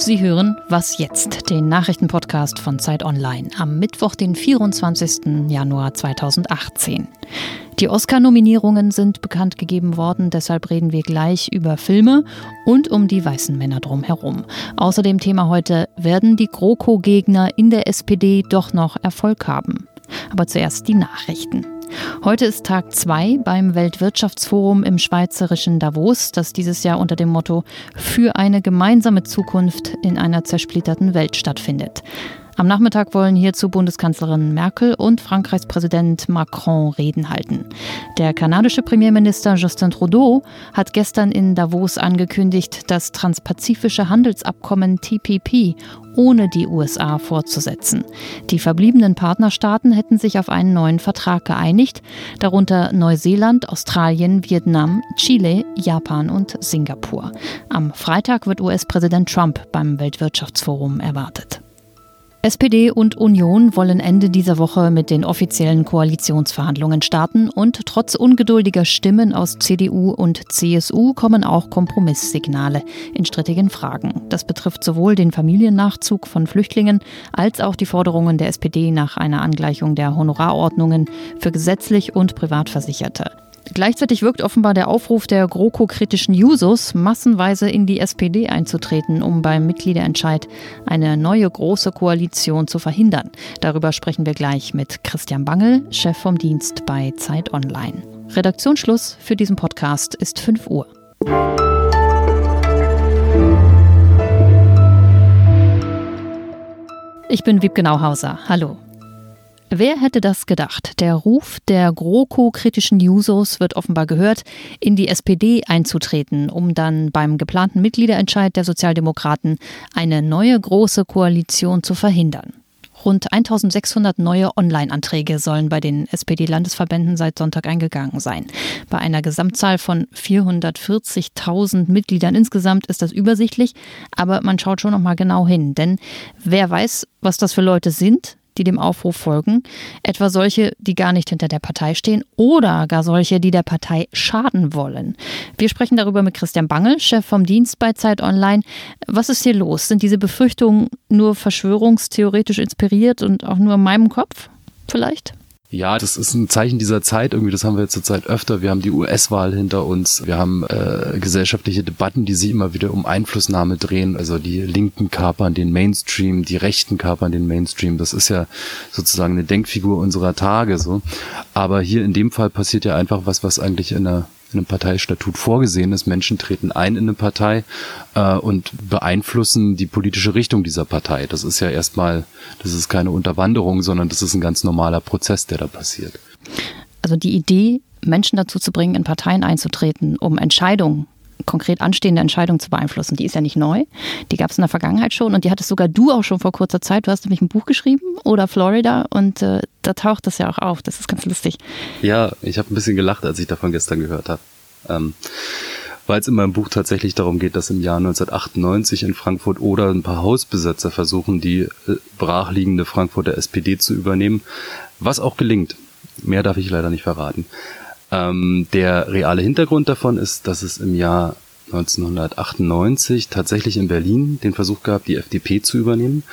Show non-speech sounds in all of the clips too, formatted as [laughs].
Sie hören Was jetzt, den Nachrichtenpodcast von Zeit Online am Mittwoch, den 24. Januar 2018. Die Oscar-Nominierungen sind bekannt gegeben worden, deshalb reden wir gleich über Filme und um die weißen Männer drumherum. Außerdem Thema heute, werden die GroKo-Gegner in der SPD doch noch Erfolg haben? Aber zuerst die Nachrichten. Heute ist Tag 2 beim Weltwirtschaftsforum im schweizerischen Davos, das dieses Jahr unter dem Motto Für eine gemeinsame Zukunft in einer zersplitterten Welt stattfindet. Am Nachmittag wollen hierzu Bundeskanzlerin Merkel und Frankreichs Präsident Macron Reden halten. Der kanadische Premierminister Justin Trudeau hat gestern in Davos angekündigt, das transpazifische Handelsabkommen TPP ohne die USA fortzusetzen. Die verbliebenen Partnerstaaten hätten sich auf einen neuen Vertrag geeinigt, darunter Neuseeland, Australien, Vietnam, Chile, Japan und Singapur. Am Freitag wird US-Präsident Trump beim Weltwirtschaftsforum erwartet. SPD und Union wollen Ende dieser Woche mit den offiziellen Koalitionsverhandlungen starten und trotz ungeduldiger Stimmen aus CDU und CSU kommen auch Kompromisssignale in strittigen Fragen. Das betrifft sowohl den Familiennachzug von Flüchtlingen als auch die Forderungen der SPD nach einer Angleichung der Honorarordnungen für gesetzlich und Privatversicherte. Gleichzeitig wirkt offenbar der Aufruf der GroKo-kritischen Jusos, massenweise in die SPD einzutreten, um beim Mitgliederentscheid eine neue große Koalition zu verhindern. Darüber sprechen wir gleich mit Christian Bangel, Chef vom Dienst bei Zeit Online. Redaktionsschluss für diesen Podcast ist 5 Uhr. Ich bin Wiebke Nauhauser. Hallo. Wer hätte das gedacht? Der Ruf der GroKo-kritischen Jusos wird offenbar gehört, in die SPD einzutreten, um dann beim geplanten Mitgliederentscheid der Sozialdemokraten eine neue große Koalition zu verhindern. Rund 1600 neue Online-Anträge sollen bei den SPD-Landesverbänden seit Sonntag eingegangen sein. Bei einer Gesamtzahl von 440.000 Mitgliedern insgesamt ist das übersichtlich, aber man schaut schon noch mal genau hin, denn wer weiß, was das für Leute sind, die dem Aufruf folgen, etwa solche, die gar nicht hinter der Partei stehen oder gar solche, die der Partei schaden wollen. Wir sprechen darüber mit Christian Bangel, Chef vom Dienst bei Zeit Online. Was ist hier los? Sind diese Befürchtungen nur verschwörungstheoretisch inspiriert und auch nur in meinem Kopf vielleicht? Ja, das ist ein Zeichen dieser Zeit irgendwie. Das haben wir zurzeit öfter. Wir haben die US-Wahl hinter uns. Wir haben äh, gesellschaftliche Debatten, die sich immer wieder um Einflussnahme drehen. Also die Linken kapern den Mainstream, die Rechten kapern den Mainstream. Das ist ja sozusagen eine Denkfigur unserer Tage so. Aber hier in dem Fall passiert ja einfach was, was eigentlich in einer in einem Parteistatut vorgesehen ist. Menschen treten ein in eine Partei äh, und beeinflussen die politische Richtung dieser Partei. Das ist ja erstmal, das ist keine Unterwanderung, sondern das ist ein ganz normaler Prozess, der da passiert. Also die Idee, Menschen dazu zu bringen, in Parteien einzutreten, um Entscheidungen konkret anstehende Entscheidungen zu beeinflussen. Die ist ja nicht neu. Die gab es in der Vergangenheit schon und die hattest sogar du auch schon vor kurzer Zeit. Du hast nämlich ein Buch geschrieben oder Florida und äh, da taucht das ja auch auf. Das ist ganz lustig. Ja, ich habe ein bisschen gelacht, als ich davon gestern gehört habe. Ähm, weil es in meinem Buch tatsächlich darum geht, dass im Jahr 1998 in Frankfurt oder ein paar Hausbesetzer versuchen, die äh, brachliegende Frankfurter SPD zu übernehmen, was auch gelingt. Mehr darf ich leider nicht verraten. Ähm, der reale Hintergrund davon ist, dass es im Jahr 1998 tatsächlich in Berlin den Versuch gab, die FDP zu übernehmen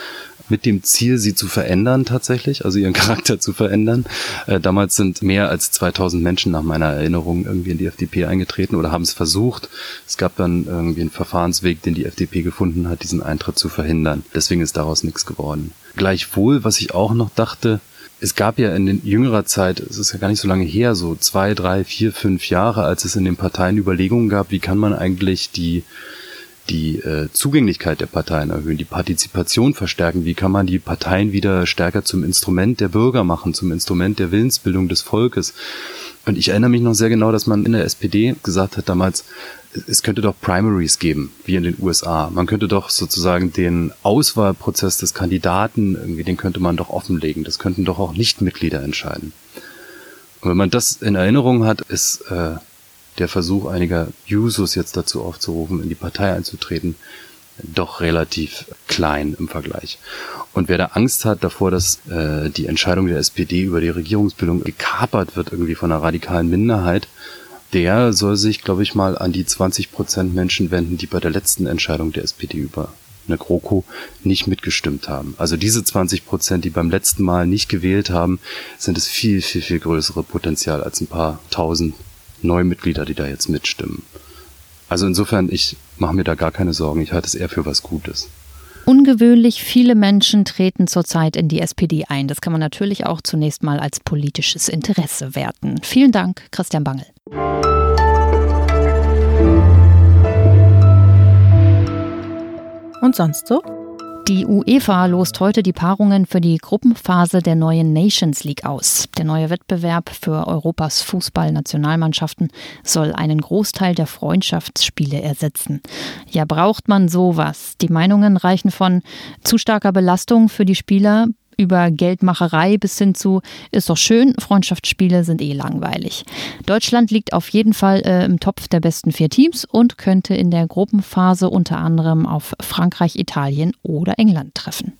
mit dem Ziel, sie zu verändern tatsächlich, also ihren [laughs] Charakter zu verändern. Äh, damals sind mehr als 2000 Menschen nach meiner Erinnerung irgendwie in die FDP eingetreten oder haben es versucht. Es gab dann irgendwie einen Verfahrensweg, den die FDP gefunden hat, diesen Eintritt zu verhindern. Deswegen ist daraus nichts geworden. Gleichwohl, was ich auch noch dachte, es gab ja in jüngerer Zeit, es ist ja gar nicht so lange her, so zwei, drei, vier, fünf Jahre, als es in den Parteien Überlegungen gab, wie kann man eigentlich die die äh, Zugänglichkeit der Parteien erhöhen, die Partizipation verstärken, wie kann man die Parteien wieder stärker zum Instrument der Bürger machen, zum Instrument der Willensbildung des Volkes. Und ich erinnere mich noch sehr genau, dass man in der SPD gesagt hat damals, es könnte doch Primaries geben, wie in den USA. Man könnte doch sozusagen den Auswahlprozess des Kandidaten, irgendwie, den könnte man doch offenlegen. Das könnten doch auch Nichtmitglieder entscheiden. Und wenn man das in Erinnerung hat, ist äh, der Versuch einiger Jusos jetzt dazu aufzurufen, in die Partei einzutreten, doch relativ klein im Vergleich. Und wer da Angst hat davor, dass äh, die Entscheidung der SPD über die Regierungsbildung gekapert wird irgendwie von einer radikalen Minderheit, der soll sich, glaube ich, mal an die 20 Prozent Menschen wenden, die bei der letzten Entscheidung der SPD über eine GroKo, nicht mitgestimmt haben. Also diese 20 Prozent, die beim letzten Mal nicht gewählt haben, sind es viel, viel, viel größere Potenzial als ein paar tausend Neumitglieder, die da jetzt mitstimmen. Also insofern, ich mache mir da gar keine Sorgen. Ich halte es eher für was Gutes. Ungewöhnlich viele Menschen treten zurzeit in die SPD ein. Das kann man natürlich auch zunächst mal als politisches Interesse werten. Vielen Dank, Christian Bangel. Und sonst so? Die UEFA lost heute die Paarungen für die Gruppenphase der neuen Nations League aus. Der neue Wettbewerb für Europas Fußballnationalmannschaften soll einen Großteil der Freundschaftsspiele ersetzen. Ja, braucht man sowas? Die Meinungen reichen von zu starker Belastung für die Spieler über Geldmacherei bis hin zu, ist doch schön, Freundschaftsspiele sind eh langweilig. Deutschland liegt auf jeden Fall äh, im Topf der besten vier Teams und könnte in der Gruppenphase unter anderem auf Frankreich, Italien oder England treffen.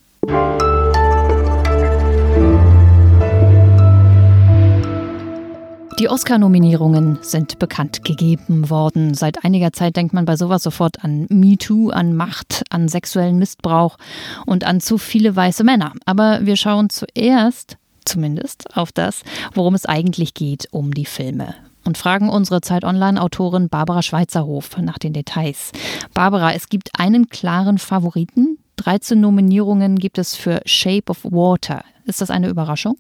Die Oscar-Nominierungen sind bekannt gegeben worden. Seit einiger Zeit denkt man bei sowas sofort an MeToo, an Macht, an sexuellen Missbrauch und an zu viele weiße Männer. Aber wir schauen zuerst, zumindest, auf das, worum es eigentlich geht, um die Filme. Und fragen unsere Zeit Online-Autorin Barbara Schweizerhof nach den Details. Barbara, es gibt einen klaren Favoriten. 13 Nominierungen gibt es für Shape of Water. Ist das eine Überraschung?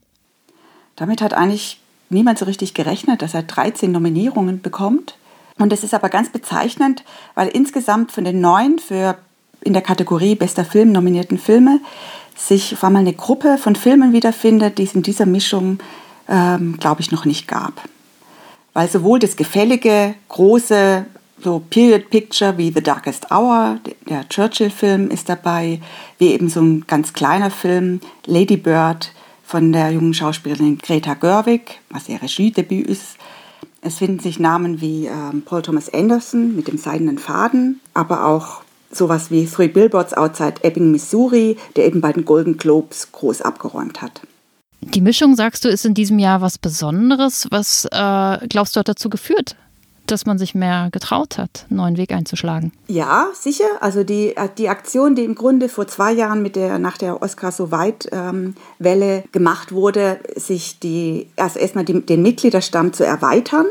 Damit hat eigentlich niemand so richtig gerechnet, dass er 13 Nominierungen bekommt. Und das ist aber ganz bezeichnend, weil insgesamt von den neun für in der Kategorie bester Film nominierten Filme sich auf einmal eine Gruppe von Filmen wiederfindet, die es in dieser Mischung, ähm, glaube ich, noch nicht gab. Weil sowohl das gefällige, große, so Period Picture wie The Darkest Hour, der Churchill-Film ist dabei, wie eben so ein ganz kleiner Film, Lady Bird, von der jungen Schauspielerin Greta Gerwig, was ihr Regiedebüt ist. Es finden sich Namen wie ähm, Paul Thomas Anderson mit dem seidenen Faden, aber auch sowas wie Three Billboards Outside Ebbing, Missouri, der eben bei den Golden Globes groß abgeräumt hat. Die Mischung, sagst du, ist in diesem Jahr was Besonderes. Was äh, glaubst du hat dazu geführt? Dass man sich mehr getraut hat, einen neuen Weg einzuschlagen. Ja, sicher. Also die, die Aktion, die im Grunde vor zwei Jahren mit der, nach der Oscar so weit ähm, Welle gemacht wurde, sich die, also erstmal die, den Mitgliederstamm zu erweitern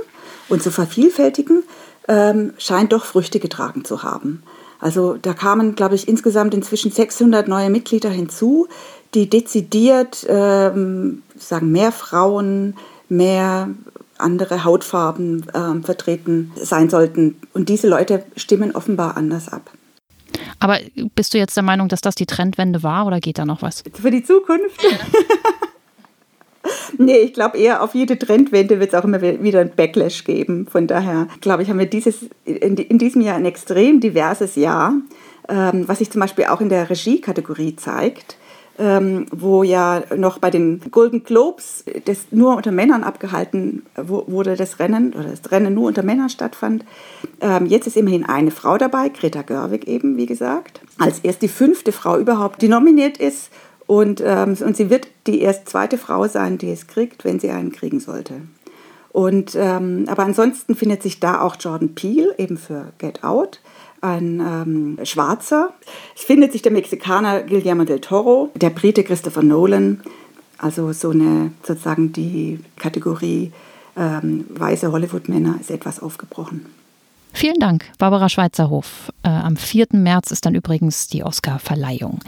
und zu vervielfältigen, ähm, scheint doch Früchte getragen zu haben. Also da kamen, glaube ich, insgesamt inzwischen 600 neue Mitglieder hinzu, die dezidiert ähm, sagen mehr Frauen, mehr andere Hautfarben äh, vertreten sein sollten. Und diese Leute stimmen offenbar anders ab. Aber bist du jetzt der Meinung, dass das die Trendwende war oder geht da noch was? Für die Zukunft? [laughs] nee, ich glaube eher auf jede Trendwende wird es auch immer wieder ein Backlash geben. Von daher glaube ich, haben wir dieses, in, in diesem Jahr ein extrem diverses Jahr, ähm, was sich zum Beispiel auch in der Regie-Kategorie zeigt ähm, wo ja noch bei den Golden Globes das nur unter Männern abgehalten wurde, das Rennen, oder das Rennen nur unter Männern stattfand. Ähm, jetzt ist immerhin eine Frau dabei, Greta Gerwig eben, wie gesagt, als erst die fünfte Frau überhaupt, die nominiert ist. Und, ähm, und sie wird die erst zweite Frau sein, die es kriegt, wenn sie einen kriegen sollte. Und, ähm, aber ansonsten findet sich da auch Jordan Peele, eben für Get Out ein ähm, Schwarzer. Es findet sich der Mexikaner Guillermo del Toro, der Brite Christopher Nolan, also so eine sozusagen die Kategorie ähm, weiße Hollywood-Männer ist etwas aufgebrochen. Vielen Dank, Barbara Schweizerhof. Äh, am 4. März ist dann übrigens die Oscar-Verleihung.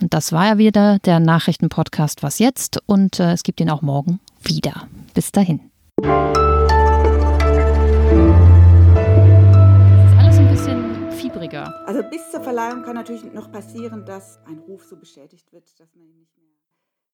Und das war ja wieder der Nachrichtenpodcast Was jetzt? Und äh, es gibt ihn auch morgen wieder. Bis dahin. Also bis zur Verleihung kann natürlich noch passieren, dass ein Ruf so bestätigt wird, dass man ihn nicht mehr